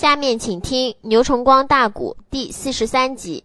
下面请听《牛崇光大鼓》第四十三集。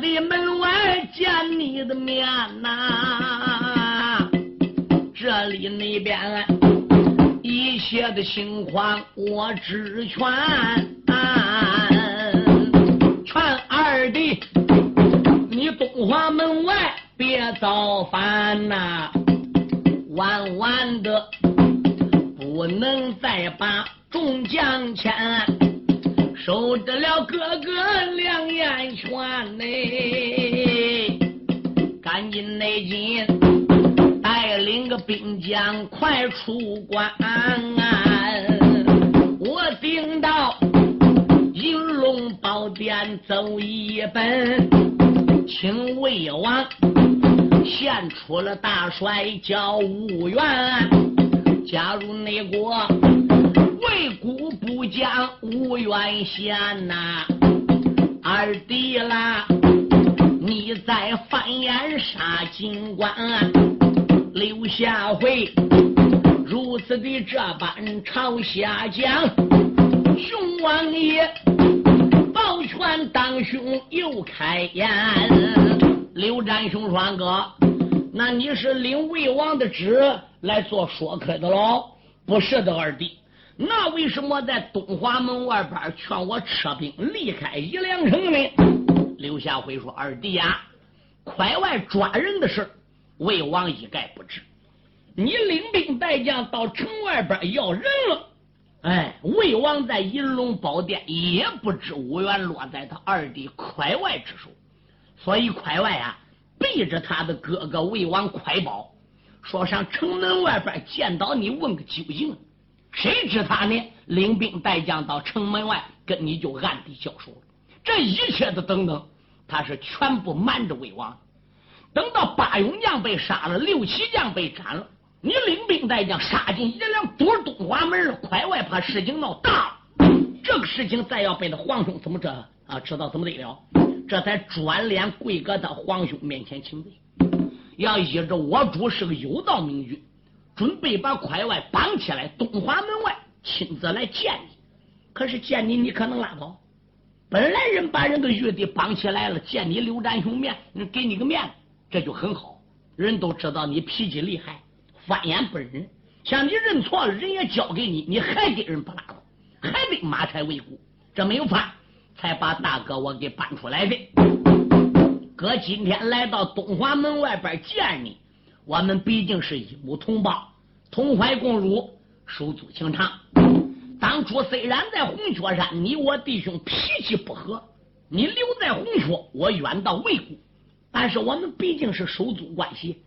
的门外见你的面呐，这里那边一切的情况我知全，劝二弟。你东华门外别造反呐，万万的不能再把众将牵，守得了哥哥两眼泉呢，赶紧内紧带领个兵将快出关，我顶到银龙宝殿走一奔。请魏王献出了大帅叫吴元，加入内国为国不将吴元贤呐，二弟啦，你在翻眼杀金官，刘下回如此的这般朝下讲，熊王爷。保全当兄又开言，刘占兄说：“二哥，那你是领魏王的旨来做说客的喽？不是的，二弟，那为什么在东华门外边劝我撤兵离开宜良城呢？”刘下辉说：“二弟呀，快外抓人的事，魏王一概不知。你领兵带将到城外边要人了。”哎，魏王在银龙宝殿也不知五元落在他二弟快外之手，所以快外啊，背着他的哥哥魏王快宝，说上城门外边见到你问个究竟。谁知他呢，领兵带将到城门外跟你就暗地交手了。这一切的等等，他是全部瞒着魏王。等到八勇将被杀了，六七将被斩了。你领兵带将杀进一良堵东华门，快外怕事情闹大了，这个事情再要被他皇兄怎么着啊？知道怎么得了？这才转脸跪搁他皇兄面前请罪，要依着我主是个有道明君，准备把快外绑起来，东华门外亲自来见你。可是见你，你可能拉倒。本来人把人个玉帝绑起来了，见你刘占雄面，给你个面子，这就很好。人都知道你脾气厉害。翻眼不认，像你认错了，人也交给你，你还给人不拉倒，还得马才为故，这没有法，才把大哥我给搬出来的。哥今天来到东华门外边见你，我们毕竟是一母同胞，同怀共辱，手足情长。当初虽然在红雀山，你我弟兄脾气不和，你留在红雀，我远道为故，但是我们毕竟是手足关系。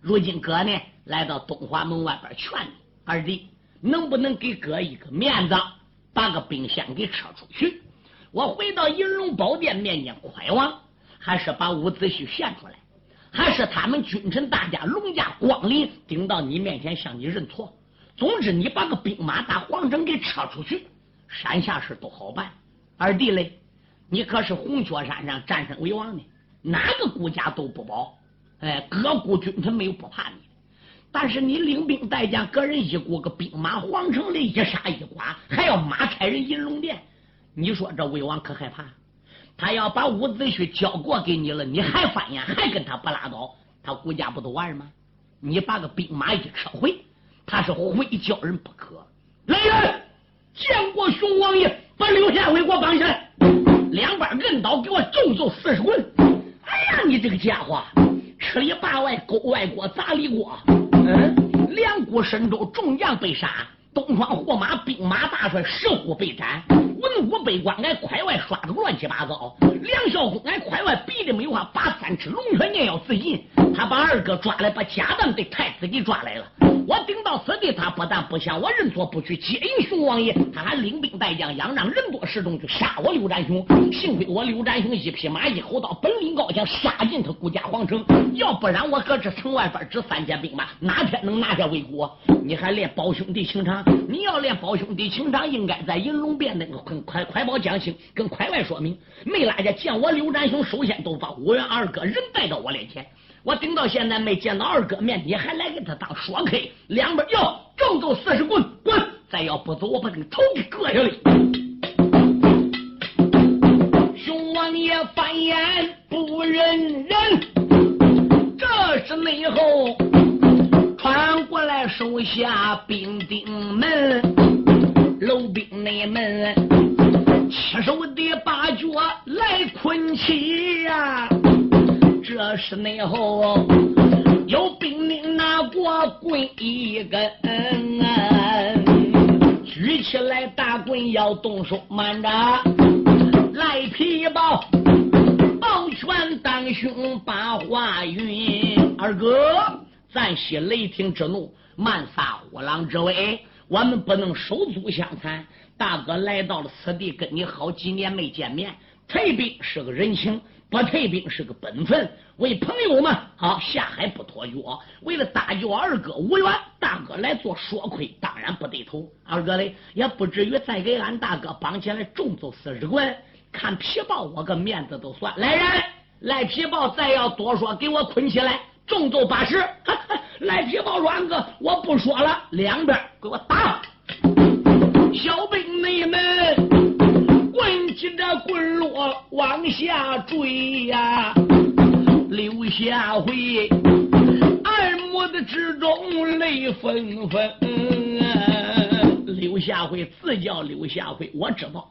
如今哥呢？来到东华门外边劝你二弟，能不能给哥一个面子，把个兵先给撤出去？我回到银龙宝殿面见快王，还是把伍子胥献出来，还是他们君臣大家龙家光临，顶到你面前向你认错？总之，你把个兵马大皇城给撤出去，山下事都好办。二弟嘞，你可是红雀山上战胜为王的，哪个国家都不保。哎，各国君臣没有不怕你。但是你领兵带将，个人一股个兵马皇城里一杀一剐，还要马开人银龙殿，你说这魏王可害怕？他要把伍子胥交过给你了，你还翻眼，还跟他不拉倒，他顾家不都完吗？你把个兵马一撤回，他是非叫人不可。来人，见过熊王爷，把刘下辉给我绑起来，两边摁倒，给我重揍四十棍。哎呀，你这个家伙，吃里扒外，勾外国，砸里国。嗯，两股神州众将被杀。东方火马兵马大帅石虎被斩，文武百官俺快外刷的乱七八糟。梁孝公俺快外逼的没有话，把三尺龙泉念要自尽。他把二哥抓来，把家当的太子给抓来了。我顶到此地，他不但不向我认错，不去接应熊王爷，他还领兵带将，仰仗人多势众去杀我刘占雄。幸亏我刘占雄一匹马一口刀，本领高强，杀进他顾家皇城。要不然我搁这城外边只三千兵马，哪天能拿下魏国？你还练胞兄弟情长？你要练胞兄弟情长，应该在银龙殿那个快快快宝将星跟快外说明。没拉下见我刘占雄，首先都把五元二哥人带到我面前。我顶到现在没见到二哥面，你还来给他当说客？两边要重揍四十棍，滚！再要不走，我把你头给割下来。熊王爷翻眼不认人，这是内后传过来手下兵丁们，楼兵内门，七手的八脚来捆起呀。这是内后有兵丁拿过棍一根，举起来大棍要动手，慢着！赖皮豹抱拳当胸把话云：二哥，暂息雷霆之怒，慢撒虎狼之威，我们不能手足相残。大哥来到了此地，跟你好几年没见面，退兵是个人情。不退兵是个本分，为朋友嘛，好下海不脱脚。为了搭救二哥无缘，大哥来做说亏，当然不对头。二哥嘞，也不至于再给俺大哥绑起来重揍四十棍。看皮豹，我个面子都算。来人，赖皮豹，再要多说，给我捆起来，重揍八十。赖皮豹说：“二哥，我不说了，两边给我打。”小兵你们。紧着棍落往下坠呀，刘下回耳目的之中泪纷纷。刘下回自叫刘下回，我知道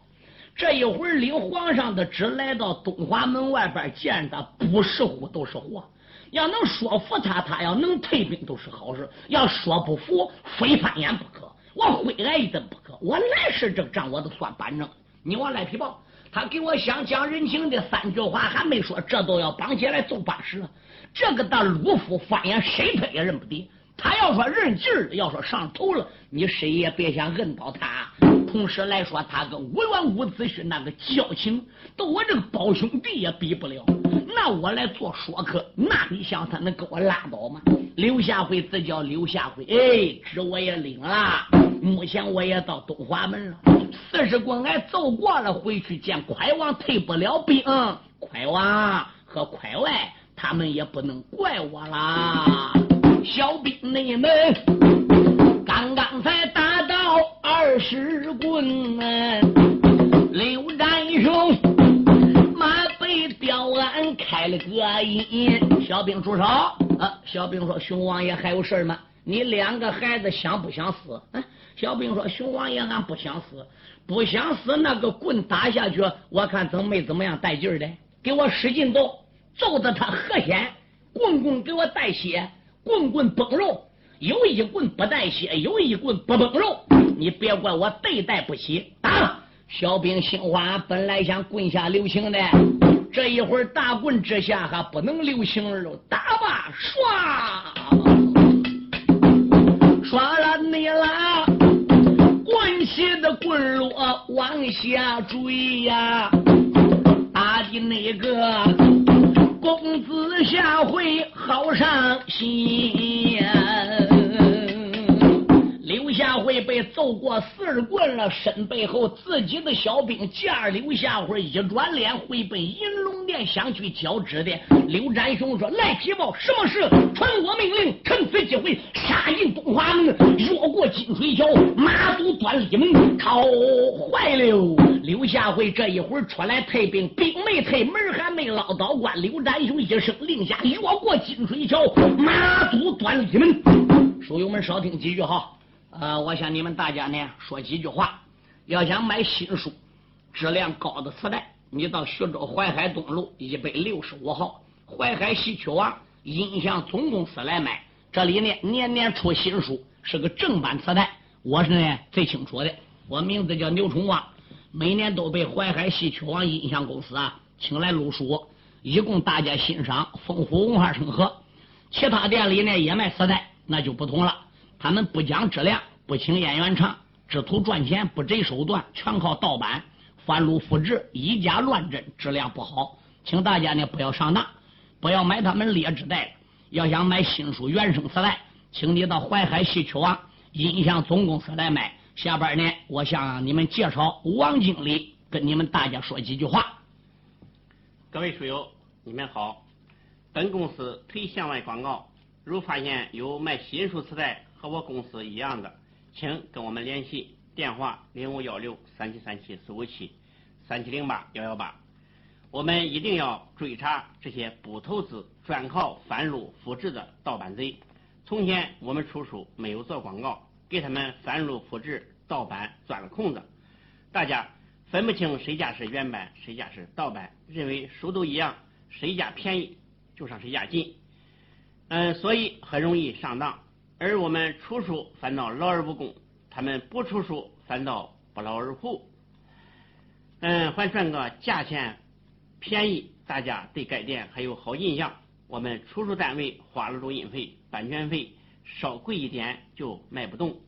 这一会儿领皇上的旨来到东华门外边见他，不是虎都是祸。要能说服他，他要能退兵都是好事；要说不服，非翻眼不可。我回来一顿不可，我来时这账我都算板正。你往赖皮豹，他给我想讲人情的三句话还没说，这都要绑起来揍八十了。这个大鲁夫翻眼，谁他也认不得。他要说认劲儿，要说上头了，你谁也别想摁倒他。同时来说，他跟吴元武子胥那个交情，都我这个胞兄弟也比不了。那我来做说客，那你想他能给我拉倒吗？刘下辉自叫刘下辉，哎，旨我也领了，目前我也到东华门了。四十棍俺走过了，回去见快王，退不了兵。快王和快外他们也不能怪我啦。小兵你们刚刚才打到二十棍，刘占雄马背吊鞍开了个音。小兵住手！啊，小兵说：“熊王爷还有事吗？你两个孩子想不想死？”啊小兵说：“熊王爷，俺不想死，不想死。那个棍打下去，我看怎么没怎么样带劲儿的，给我使劲揍，揍的他喝鲜，棍棍给我带血，棍棍崩肉。有一棍不带血，有一棍不崩肉。你别怪我对待不起。打！小兵心花本来想棍下留情的，这一会儿大棍之下还不能留情了。打吧，唰，唰了你了。”起的棍落往下坠呀，打的那个公子下回好伤心会被揍过四十棍了，身背后自己的小兵剑刘下辉一转脸回奔银龙殿，想去交旨的。刘占雄说：“来提报，什么事？传我命令，趁此机会杀进东华门，越过金水桥，马祖端里门，靠坏了。”刘下辉这一会儿出来退兵，兵没退，门还没捞到关。刘占雄一声令下，越过金水桥，马祖端里门。书友们少听几句哈。呃，我向你们大家呢说几句话。要想买新书、质量高的磁带，你到徐州淮海东路一百六十五号淮海戏曲网音像总公司来买。这里呢年年出新书，是个正版磁带。我是呢最清楚的，我名字叫牛崇旺，每年都被淮海戏曲网音像公司啊请来录书，以供大家欣赏，丰富文化生活。其他店里呢也卖磁带，那就不同了。他们不讲质量，不请演员唱，只图赚钱，不择手段，全靠盗版、翻录、复制，以假乱真，质量不好。请大家呢不要上当，不要买他们劣质带。要想买新书原声磁带，请你到淮海戏曲网音像总公司来买。下边呢，我向你们介绍王经理，跟你们大家说几句话。各位书友，你们好，本公司推向外广告。如发现有卖新书磁带和我公司一样的，请跟我们联系，电话零五幺六三七三七四五七三七零八幺幺八。我们一定要追查这些不投资、专靠翻录复制的盗版贼。从前我们出书没有做广告，给他们翻录复制、盗版钻了空子，大家分不清谁家是原版，谁家是盗版，认为书都一样，谁家便宜就上谁家进。嗯，所以很容易上当，而我们出书反倒劳而不功，他们不出书反倒不劳而获。嗯，还赚个价钱便宜，大家对该店还有好印象。我们出书单位花了录音费、版权费，稍贵一点就卖不动。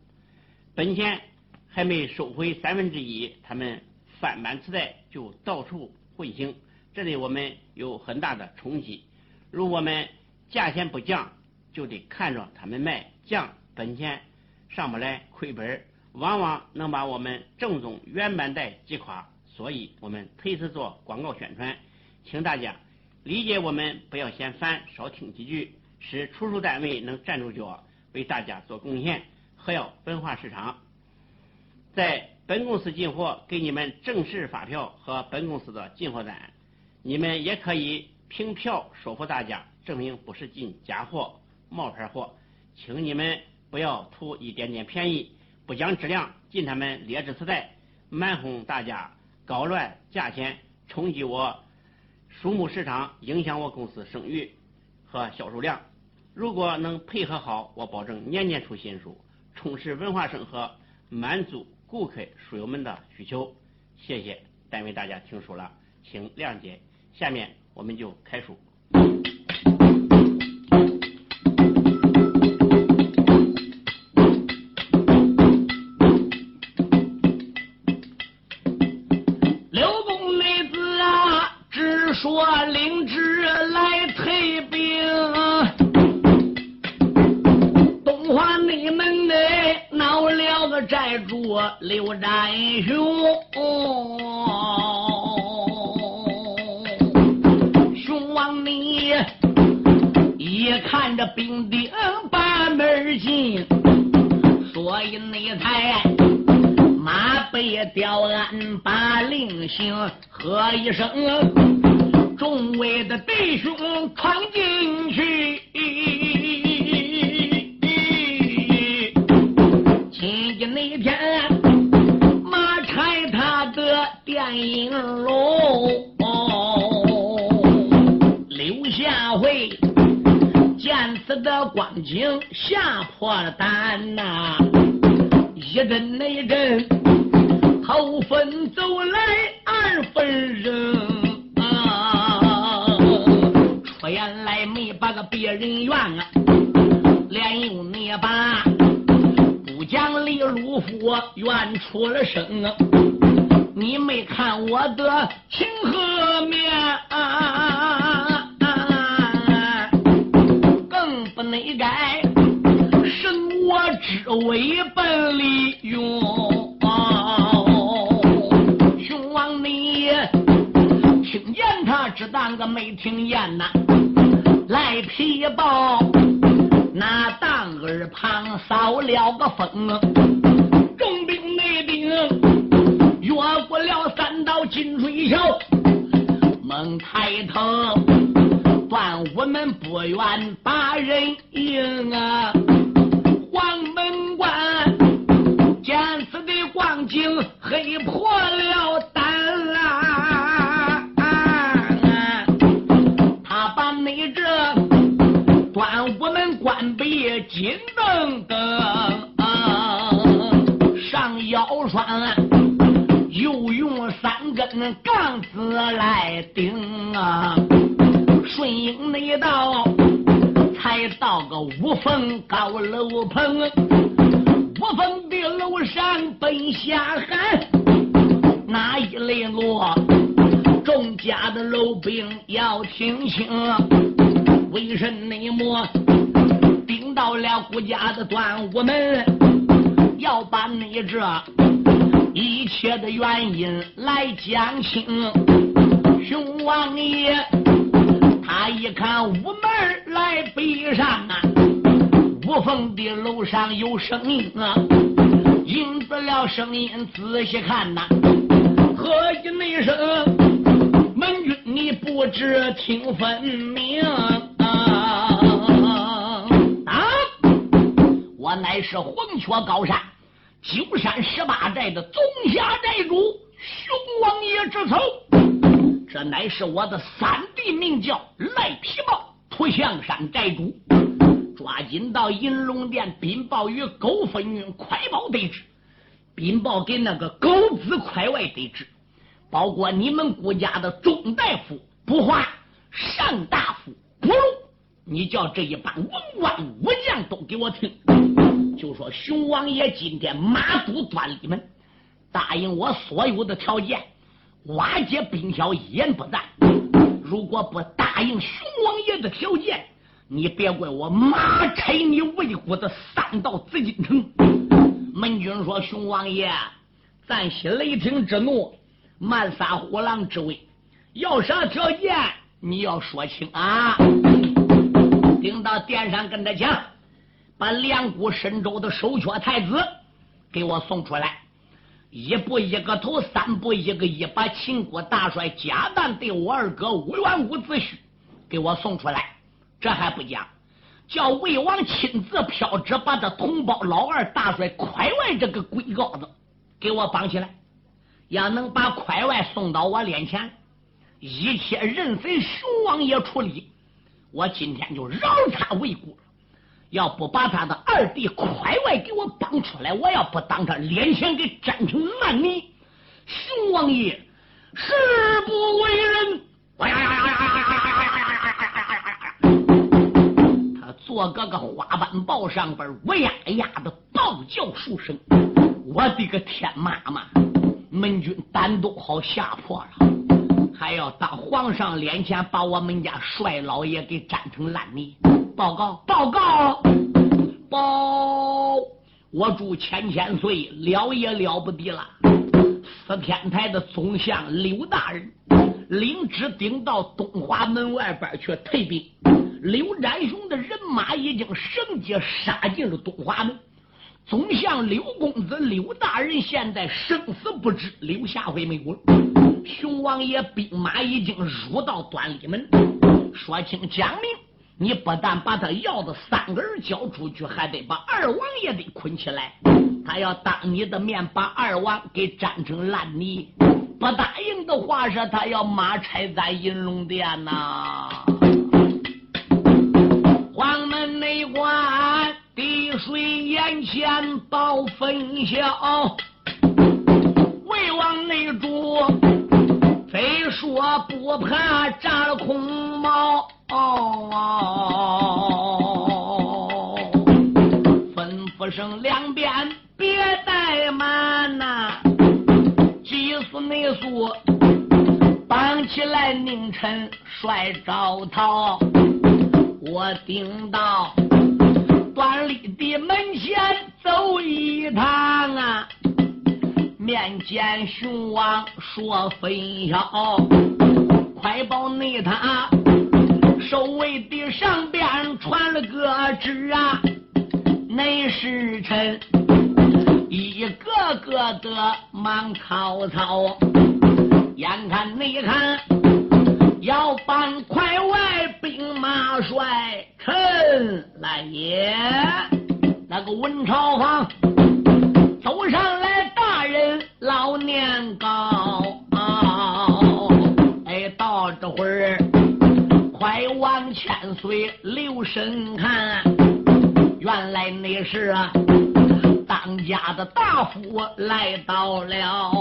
本钱还没收回三分之一，他们翻版磁带就到处混行，这对我们有很大的冲击。如果我们价钱不降，就得看着他们卖降，本钱上不来，亏本，往往能把我们正宗原版带击垮。所以我们推此做广告宣传，请大家理解我们，不要嫌烦，少听几句，使出书单位能站住脚，为大家做贡献，还要分化市场。在本公司进货，给你们正式发票和本公司的进货单，你们也可以凭票说服大家。证明不是进假货、冒牌货，请你们不要图一点点便宜，不讲质量，进他们劣质磁带，蛮哄大家，搞乱价钱，冲击我书目市场，影响我公司声誉和销售量。如果能配合好，我保证年年出新书，充实文化生活，满足顾客书友们的需求。谢谢，单为大家听书了，请谅解。下面我们就开书。马背吊鞍把令行，喝一声，众位的弟兄闯进去。影龙，刘下回见此的光景，吓破了胆呐！一阵那一阵，头分走来二分人啊！出言来没把个别人怨啊，连用你把不讲理鲁夫怨出了声啊！你没看我的情和面，啊更不能该身我只为本利用。他，只当个没听见呐。来皮报，那当耳旁扫了个风，重兵内兵越过了三道金水桥，猛抬头，断我们不愿把人迎啊！黄门关见此的光景，黑破了金灯灯，上腰栓又用三根杠子来顶啊！顺应那道，才到个五凤高楼棚，五凤的楼上奔下喊，那一类落？众家的楼兵要听清，为甚内么顶到了顾家的端午门？要把你这一切的原因来讲清。熊王爷他一看屋门来闭上啊，无缝的楼上有声音啊，应着了声音仔细看呐，何以那声？门君，你不知听分明！啊！我乃是黄雀高山九山十八寨的总辖寨主熊王爷之仇，这乃是我的三弟，名叫赖皮豹，土象山寨主。抓紧到银龙殿禀报与狗分运快报得知，禀报给那个狗子快外得知。包括你们顾家的中大夫不华、上大夫不禄，你叫这一帮文官武将都给我听，就说熊王爷今天马都端里门，答应我所有的条件，瓦解兵小一言不赞。如果不答应熊王爷的条件，你别怪我马拆你魏国的三道紫禁城。门军说：“熊王爷，暂息雷霆之怒。”慢撒虎狼之威，要啥条件？你要说清啊！顶到殿上跟他讲，把两股神州的首缺太子给我送出来，一步一个头，三步一个一，把秦国大帅贾诞对我二哥吴元武子胥给我送出来。这还不讲，叫魏王亲自飘旨，把他同胞老二大帅快外这个龟羔子给我绑起来。要能把快外送到我脸前，一切任随熊王爷处理。我今天就饶他为国。要不把他的二弟快外给我绑出来，我要不当他脸前给斩成烂泥。熊王爷，誓不为人！他坐个个花板报上边，乌呀呀的暴叫数声。我的个天，妈妈，门军胆都好吓破了，还要当皇上脸前把我们家帅老爷给斩成烂泥。报告报告报！我祝千千岁了也了不得了。四天台的总相刘大人领旨顶到东华门外边去退兵。刘占雄的人马已经绳结杀进了东华门。总相刘公子刘大人现在生死不知，留下回没有了。熊王爷兵马已经入到端礼门，说清讲明，你不但把他要的三个人交出去，还得把二王爷得捆起来。他要当你的面把二王给粘成烂泥，不答应的话，是他要马拆咱银龙殿呐。黄门内关。滴水眼前报分晓，魏王内主非说不怕炸了空哦，吩咐声两边别怠慢呐，急速内速绑起来宁臣帅赵涛，我顶到。端立的门前走一趟啊，面见熊王说分晓，快报内他守卫的上边传了个旨啊，内侍臣一个个的忙曹操，眼看内看要帮快外兵马帅。臣来也，那个文朝房走上来，大人老年高，千岁留神看，原来那是当家的大夫来到了。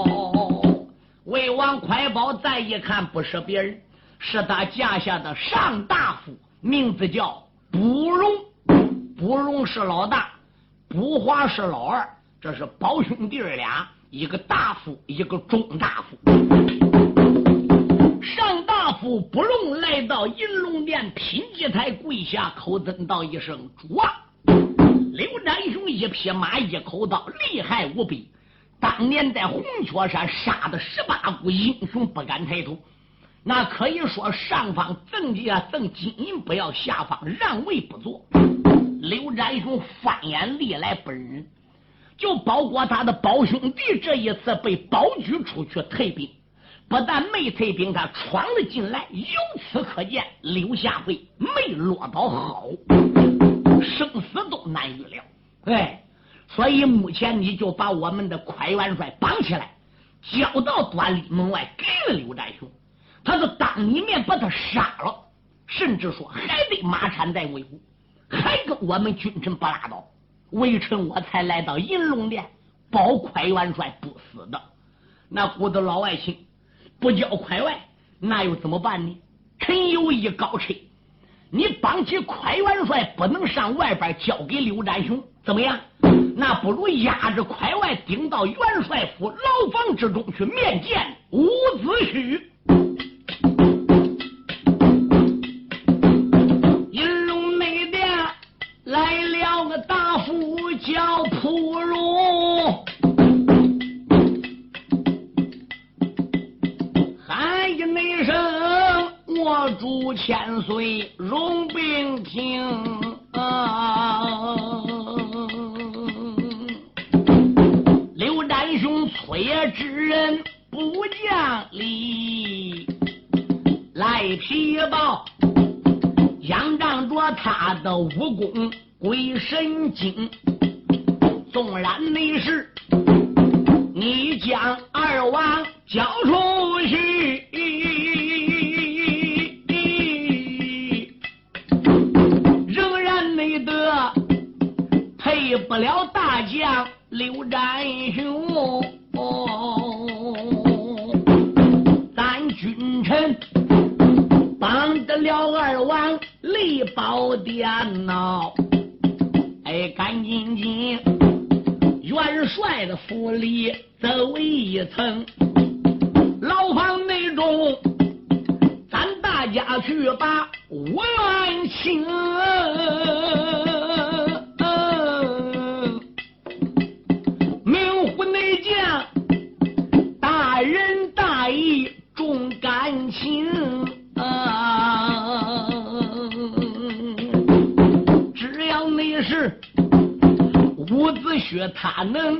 魏王快宝再一看，不是别人，是他家下的上大夫，名字叫。不荣，不荣是老大，不华是老二，这是胞兄弟俩，一个大夫，一个中大夫。上大夫不荣来到银龙殿品祭台，跪下口尊道一声：“主啊！”刘占雄一匹马，一口刀，厉害无比。当年在红雀山杀的十八股英雄，不敢抬头。那可以说，上方赠啊赠金银，不要下方让位不做。刘占雄翻眼历来不忍，就包括他的胞兄弟，这一次被保举出去退兵，不但没退兵，他闯了进来。由此可见，刘下辉没落到好，生死都难预料。哎，所以目前你就把我们的快元帅绑起来，交到端礼门外，给了刘占雄。他是当你面把他杀了，甚至说还得马产在维护，还跟我们君臣不拉倒，微臣我才来到银龙殿保快元帅不死的。那古子老外卿不交快外，那又怎么办呢？臣有意高吹，你绑起快元帅不能上外边交给刘占雄，怎么样？那不如押着快外顶到元帅府牢房之中去面见伍子胥。胥他能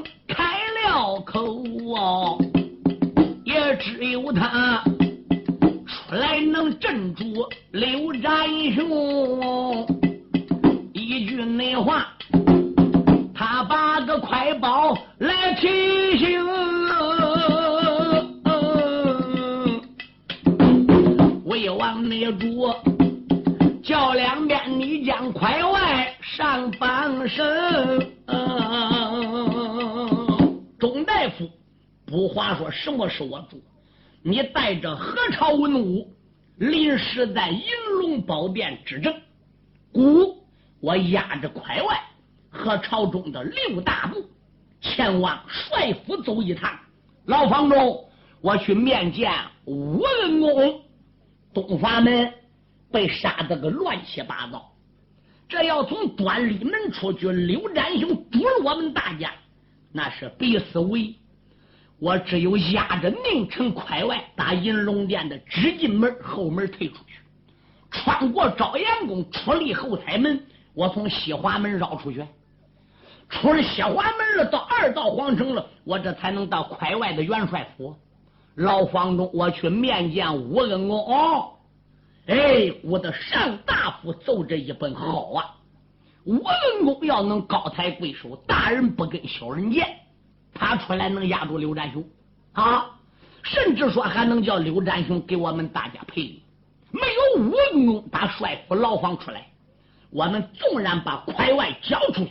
在银龙宝殿执政，故我压着快外和朝中的六大部前往帅府走一趟。牢房中，我去面见武恩公。东华门被杀得个乱七八糟。这要从端里门出去，刘占雄堵了我们大家，那是必死无疑。我只有压着宁城快外，打银龙殿的直进门后门退出去，穿过朝阳宫，出立后台门，我从西华门绕出去。出了西华门了，到二道皇城了，我这才能到快外的元帅府。老房中，我去面见吴恩公。哦，哎，我的上大夫奏这一本好啊！吴恩公要能高抬贵手，大人不跟小人见。他出来能压住刘占雄啊，甚至说还能叫刘占雄给我们大家赔礼。没有吴恩公打帅府牢房出来，我们纵然把快外交出去。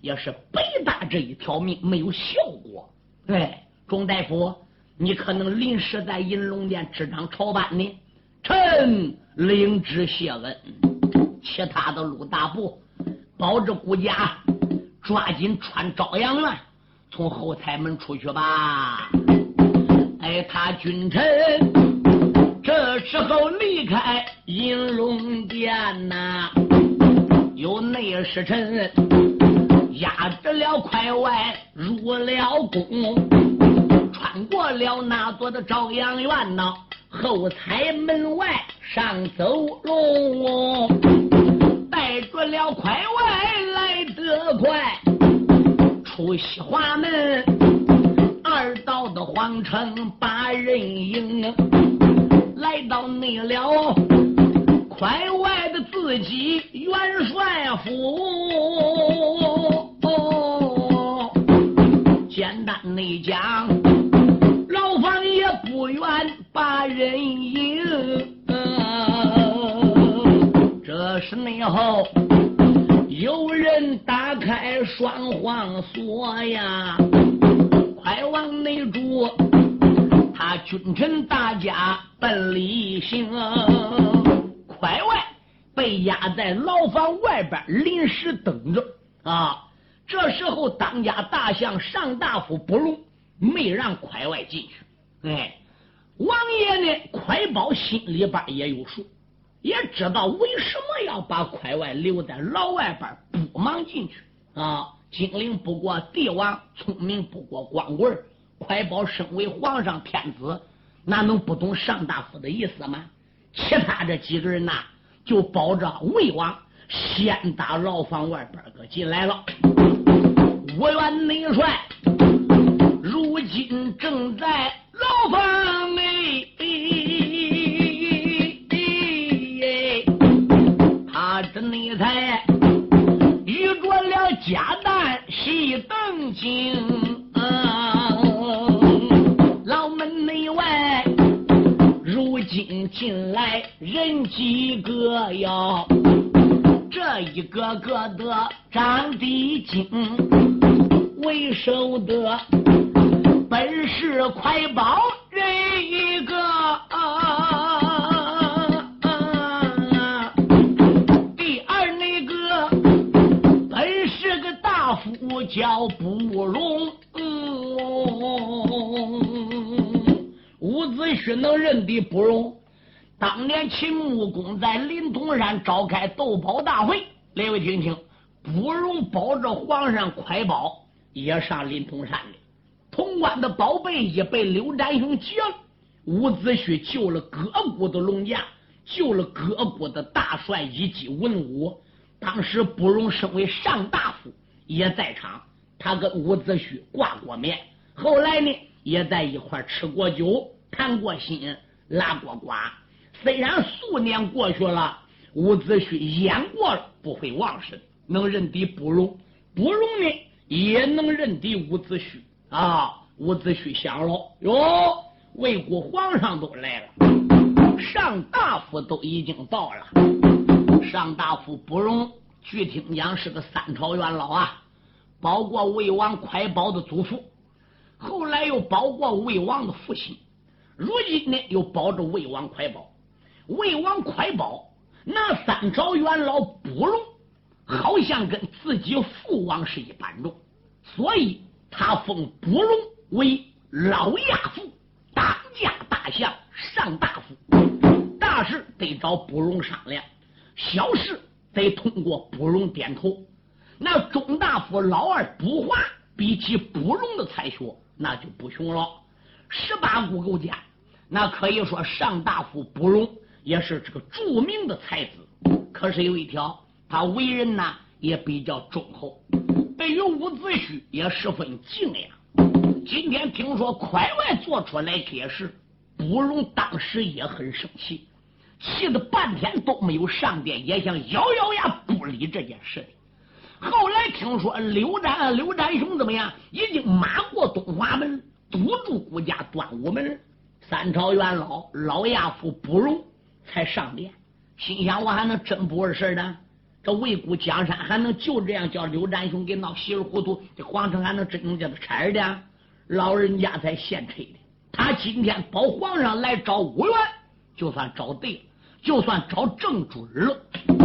也是北大这一条命没有效果。哎，钟大夫，你可能临时在银龙殿执掌朝班呢。臣领旨谢恩。其他的陆大部保着顾家，抓紧穿朝阳了，从后台门出去吧。哎，他君臣这时候离开银龙殿呐，有内侍臣。压着了快外入了宫，穿过了那座的朝阳院呐，后台门外上走龙，带着了快外来得快，出西华门，二道的皇城把人迎，来到内了快外的自己元帅府。哦简单内讲，牢房也不远把人迎。这是内后有人打开双簧锁呀，快往内住。他君臣大家奔里行，快外被压在牢房外边临时等着啊。这时候，当家大相上大夫不容，没让快外进去。哎，王爷呢？快宝心里边也有数，也知道为什么要把快外留在牢外边，不忙进去啊。精灵不过帝王，聪明不过光棍快宝身为皇上天子，哪能不懂上大夫的意思吗？其他这几个人呐，就保着魏王先打牢房外边个进来了。我元内帅如今正在牢房内，他这内才遇着了家蛋细等紧，进来人几个哟？这一个个的长得精。为首的本是快宝人一个，第二那个本是个大夫叫不容。伍子胥能认的不容。当年秦穆公在临潼山召开斗宝大会，列位听听，不容保着皇上快宝。也上临潼山了，潼关的宝贝也被刘占雄劫了。伍子胥救了各国的龙将，救了各国的大帅以及文武。当时不容身为上大夫也在场，他跟伍子胥挂过面，后来呢也在一块吃过酒，谈过心，拉过呱。虽然数年过去了，伍子胥演过了，不会忘事，能认敌不容，不容呢。也能认敌伍子胥啊！伍子胥想了哟，魏国皇上都来了，上大夫都已经到了。上大夫不容，据听讲是个三朝元老啊，保过魏王快宝的祖父，后来又保过魏王的父亲，如今呢又保着魏王快宝。魏王快宝那三朝元老不容。好像跟自己父王是一般重，所以他封不容为老亚父，当家大相上大夫。大事得找不容商量，小事得通过不容点头。那中大夫老二卜华比起不容的才学，那就不穷了。十八股勾践，那可以说上大夫不容也是这个著名的才子。可是有一条，他为人呢也比较忠厚，对于伍子胥也十分敬仰。今天听说快外做出来解释，不容当时也很生气。气得半天都没有上殿，也想咬咬牙不理这件事。后来听说刘占刘占雄怎么样，已经马过东华门，堵住顾家端午门。三朝元老老亚夫不容才上殿，心想我还能真不是事呢？这魏国江山还能就这样叫刘占雄给闹稀里糊涂？这皇上还能真能叫他拆的？老人家才现吹的。他今天保皇上来找武元。就算找对了，就算找正准了。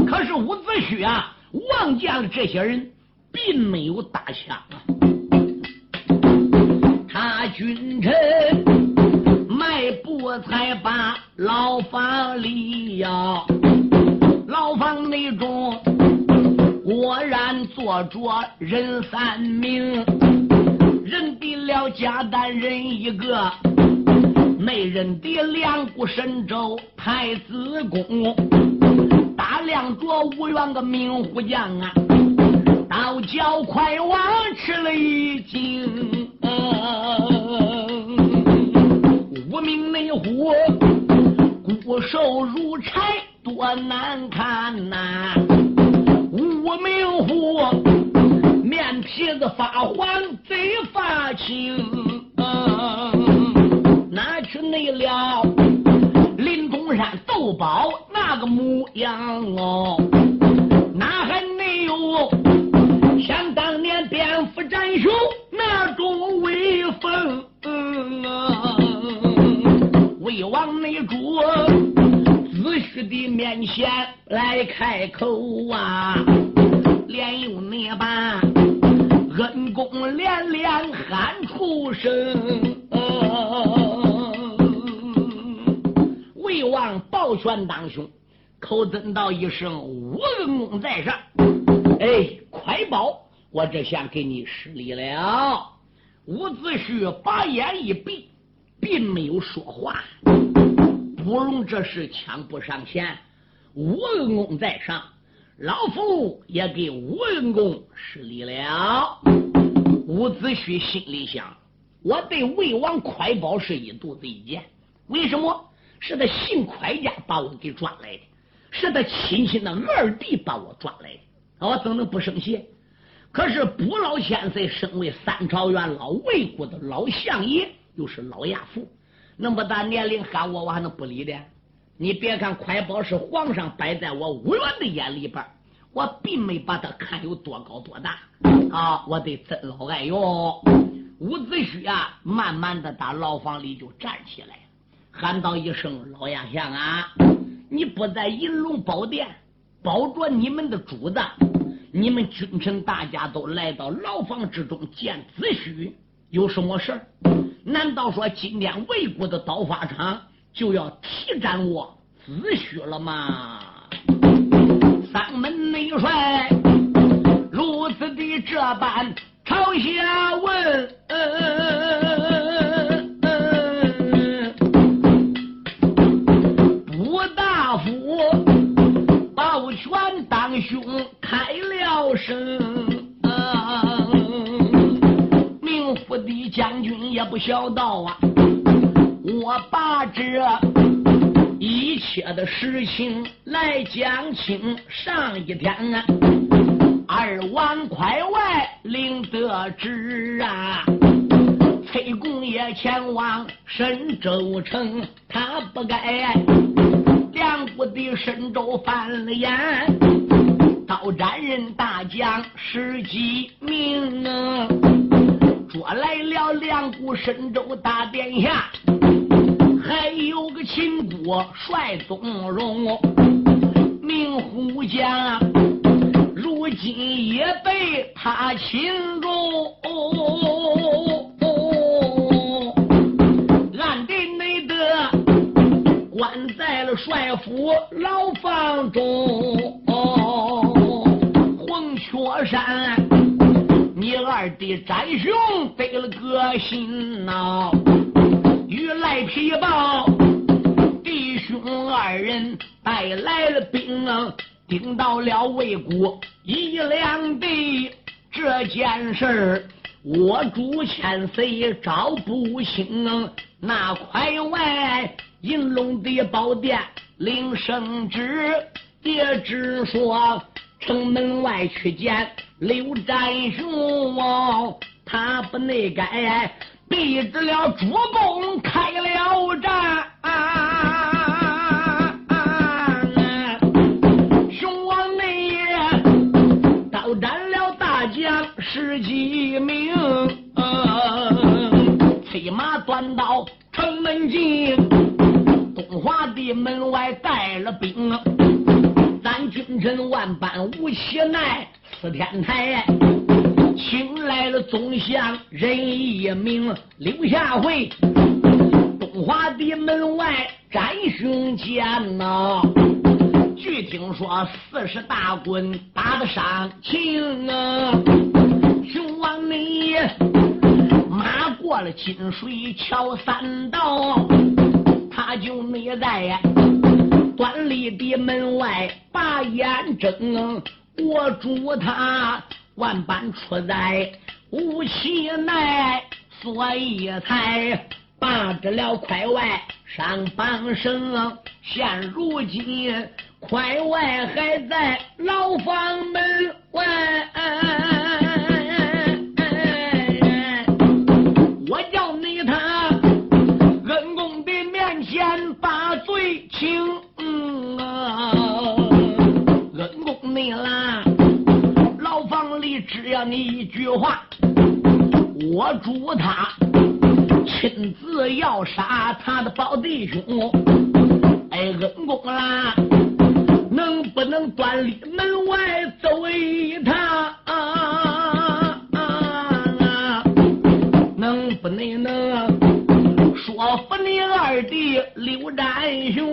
可是伍子胥啊，望见了这些人，并没有打枪啊。他君臣我才把牢房里呀，牢房内中果然坐着人三名，认得了贾丹人一个。没认得两股神州太子宫，大量着五员个明虎将啊，倒叫快王吃了一惊。名内虎，骨瘦如柴，多难看呐！无名虎，面皮子发黄，嘴发青。哪去内了？林中山斗宝那个模样哦，哪还先来开口啊，连用那把恩公连连喊出声。魏王抱拳当兄，口尊道一声：“武恩公在上。”哎，快报！我这下给你施礼了。伍子胥把眼一闭，并没有说话。不容这事抢不上前。武恩公在上，老夫也给武恩公施礼了。伍子胥心里想：我对魏王快宝是一肚子意见，为什么？是他姓快家把我给抓来的，是他亲戚的二弟把我抓来的，我怎能不生气？可是卜老千岁身为三朝元老，魏国的老相爷，又是老亚父，那么大年龄喊我，我还能不理的？你别看快宝是皇上摆在我武元的眼里边，我并没把他看有多高多大啊！我得真老爱哟。伍子胥啊，慢慢的打牢房里就站起来。喊道一声：“老亚相啊，你不在银龙宝殿保着你们的主子，你们君臣大家都来到牢房之中见子胥，有什么事难道说今天魏国的刀法场就要提斩我子虚了吗？”三门内帅如此的这般朝下问。兄开了声，名府的将军也不小道啊！我把这一切的事情来讲清。上一天啊，二王快外领得知啊，崔公也前往神州城，他不该两国的神州翻了眼。招战人大将十几名，捉来了两股神州大殿下，还有个秦国帅宗荣，名虎将，如今也被他擒住。俺的哦哦关在了帅府牢房中。红雀山，你二弟展雄得了个信呐。赖皮豹弟兄二人带来了兵，顶到了魏国一两地。这件事儿，我主千岁招不清，那快外银龙的宝殿领圣旨，也只说城门外去见刘占雄，他不内改逼着了主公开了战。十几名，催马端到城门进，东华的门外带了兵，咱君臣万般无奇奈，四天台。请来了总相任一名，刘下回东华的门外斩雄剑呐。据听说四十大棍打得上情啊。雄王你马过了金水桥三道，他就没在端立的门外把眼睁。我祝他万般出在无其奈，所以才把着了快外上半生。现如今快外还在牢房门外，我叫你他恩公的面前把罪清。恩公你啦。只要你一句话，我主他亲自要杀他的宝弟兄。哎，恩公啦，能不能端立门外走一趟？能不能能说服你二弟刘占雄？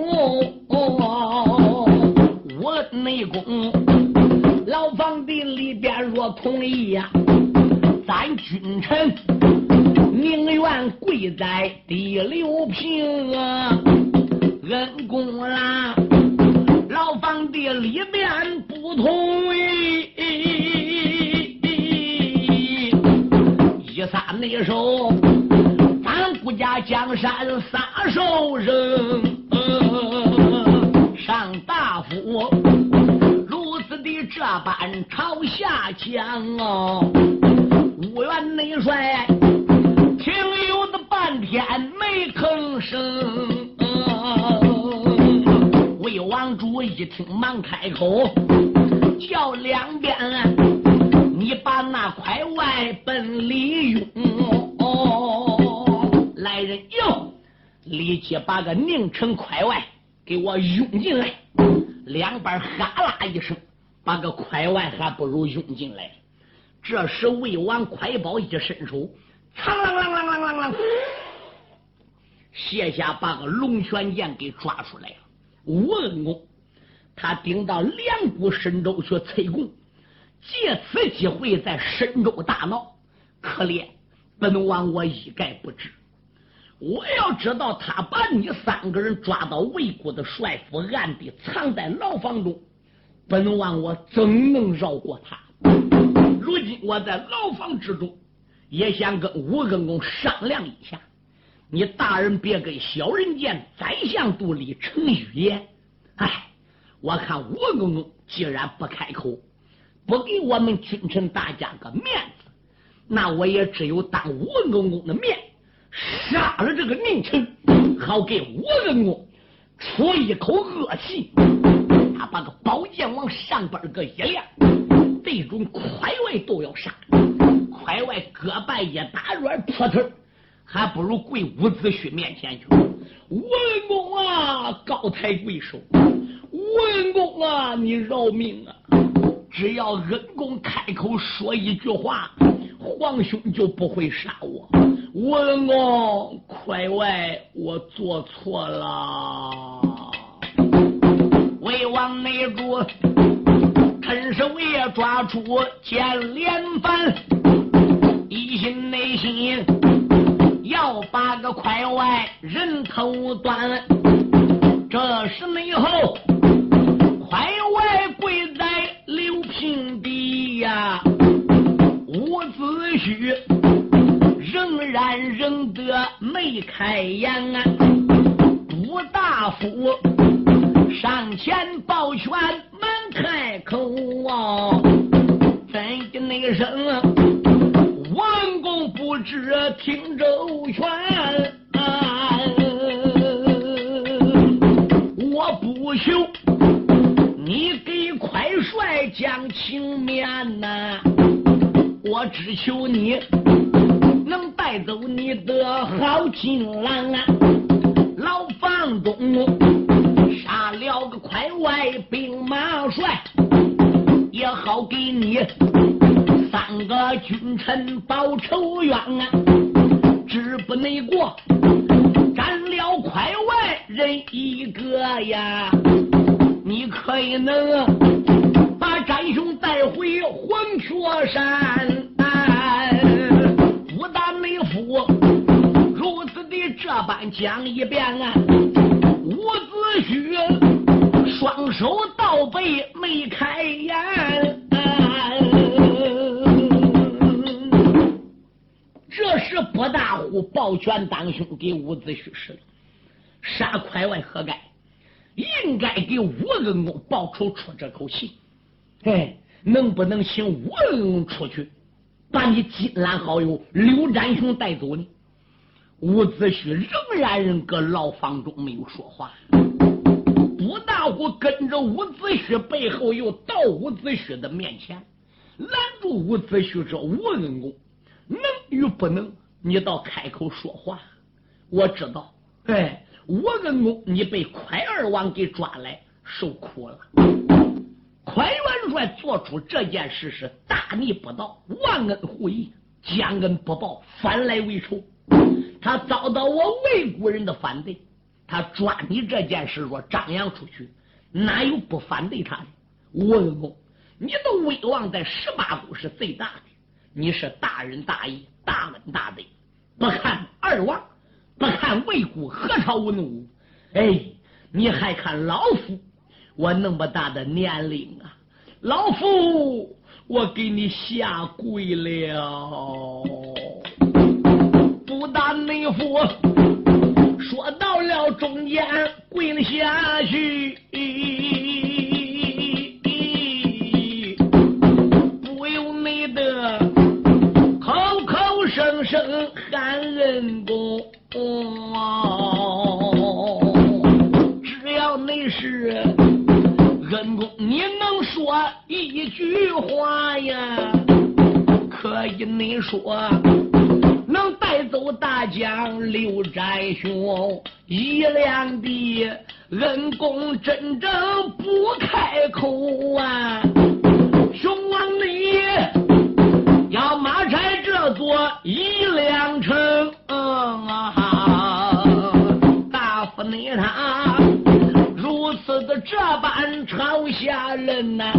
我内功。牢房的里边若同意呀，咱君臣宁愿跪在地六平啊！恩公啦，牢房的里边不同意，一撒内手，咱顾家江山撒手扔，上大夫。这般朝下讲哦，五员内帅停留的半天没吭声。魏王主一听忙开口，叫两边你把那块外奔里拥。来人哟，立即把个宁城快外给我拥进来。两边哈啦一声。把个快外还不如拥进来。这时魏王快宝一伸手，嘡啷啷啷啷啷啷，卸下把个龙泉剑给抓出来了。吴恩公，他顶到两股神州去催功，借此机会在神州大闹。可怜本王我一概不知。我要知道他把你三个人抓到魏国的帅府，暗地藏在牢房中。本王我怎能饶过他？如今我在牢房之中，也想跟吴公公商量一下。你大人别跟小人见宰相肚里成语言。哎，我看吴公公既然不开口，不给我们君臣大家个面子，那我也只有当吴公公的面，杀了这个宁臣，好给吴公公出一口恶气。他把个宝剑往上边个一亮，这种快外都要杀，快外胳膊一打软扑腾，还不如跪伍子胥面前去。文公啊，高抬贵手，文公啊，你饶命啊！只要恩公开口说一句话，皇兄就不会杀我。文公，快外，我做错了。魏王那主，趁手也抓出剑连环，一心内心要把个快外人头断。这时内后，快外跪在刘平地呀，伍子胥仍然仍得没开眼啊，吴大夫上前抱拳门开口啊，怎的那个声文公不知听周全。我不求你给快帅讲情面呐，我只求你能带走你的好情郎啊！老房东了个快外兵马帅，也好给你三个君臣报仇冤啊！只不内过。斩了快外人一个呀，你可以能把战兄带回黄雀山。武大内府如此的这般讲一遍啊，子胥双手倒背没开眼。这时，博大虎抱拳当胸，给伍子胥使了：“杀快外何该？应该给吴恩公报仇出这口气。哎，能不能请吴恩公出去，把你金兰好友刘占雄带走呢？”伍子胥仍然搁牢房中没有说话。武大虎跟着伍子胥背后，又到伍子胥的面前，拦住伍子胥说：“吴恩公。”能与不能，你倒开口说话。我知道，哎，我恩公，你被快二王给抓来受苦了。快元帅做出这件事是大逆不道，忘恩负义，将恩不报，反来为仇。他遭到我魏国人的反对，他抓你这件事若张扬出去，哪有不反对他的？我恩公，你的威望在十八国是最大的。你是大仁大义、大恩大德，不看二王，不看魏国何朝文武，哎，你还看老夫我那么大的年龄啊！老夫我给你下跪了，不但内夫说到了中间跪了下去。只有你的口口声声喊恩公，只要你是恩公，你能说一句话呀？可以你说大将刘占雄一两的恩公，真正不开口啊！兄王你要马拆。这座一两城，嗯啊大夫你他如此的这般朝下人呐，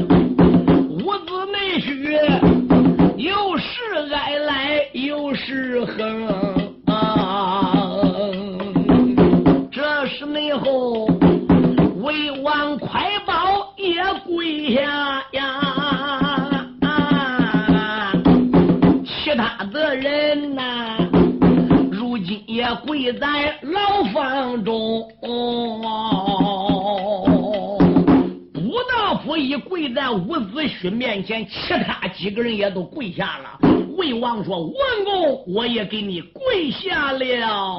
五子内胥又是爱来又是恨，后魏王快报也跪下呀。其他的人呐，如今也跪在牢房中。武大夫一跪在伍子胥面前，其他几个人也都跪下了。魏王说：“文公，我也给你跪下了。”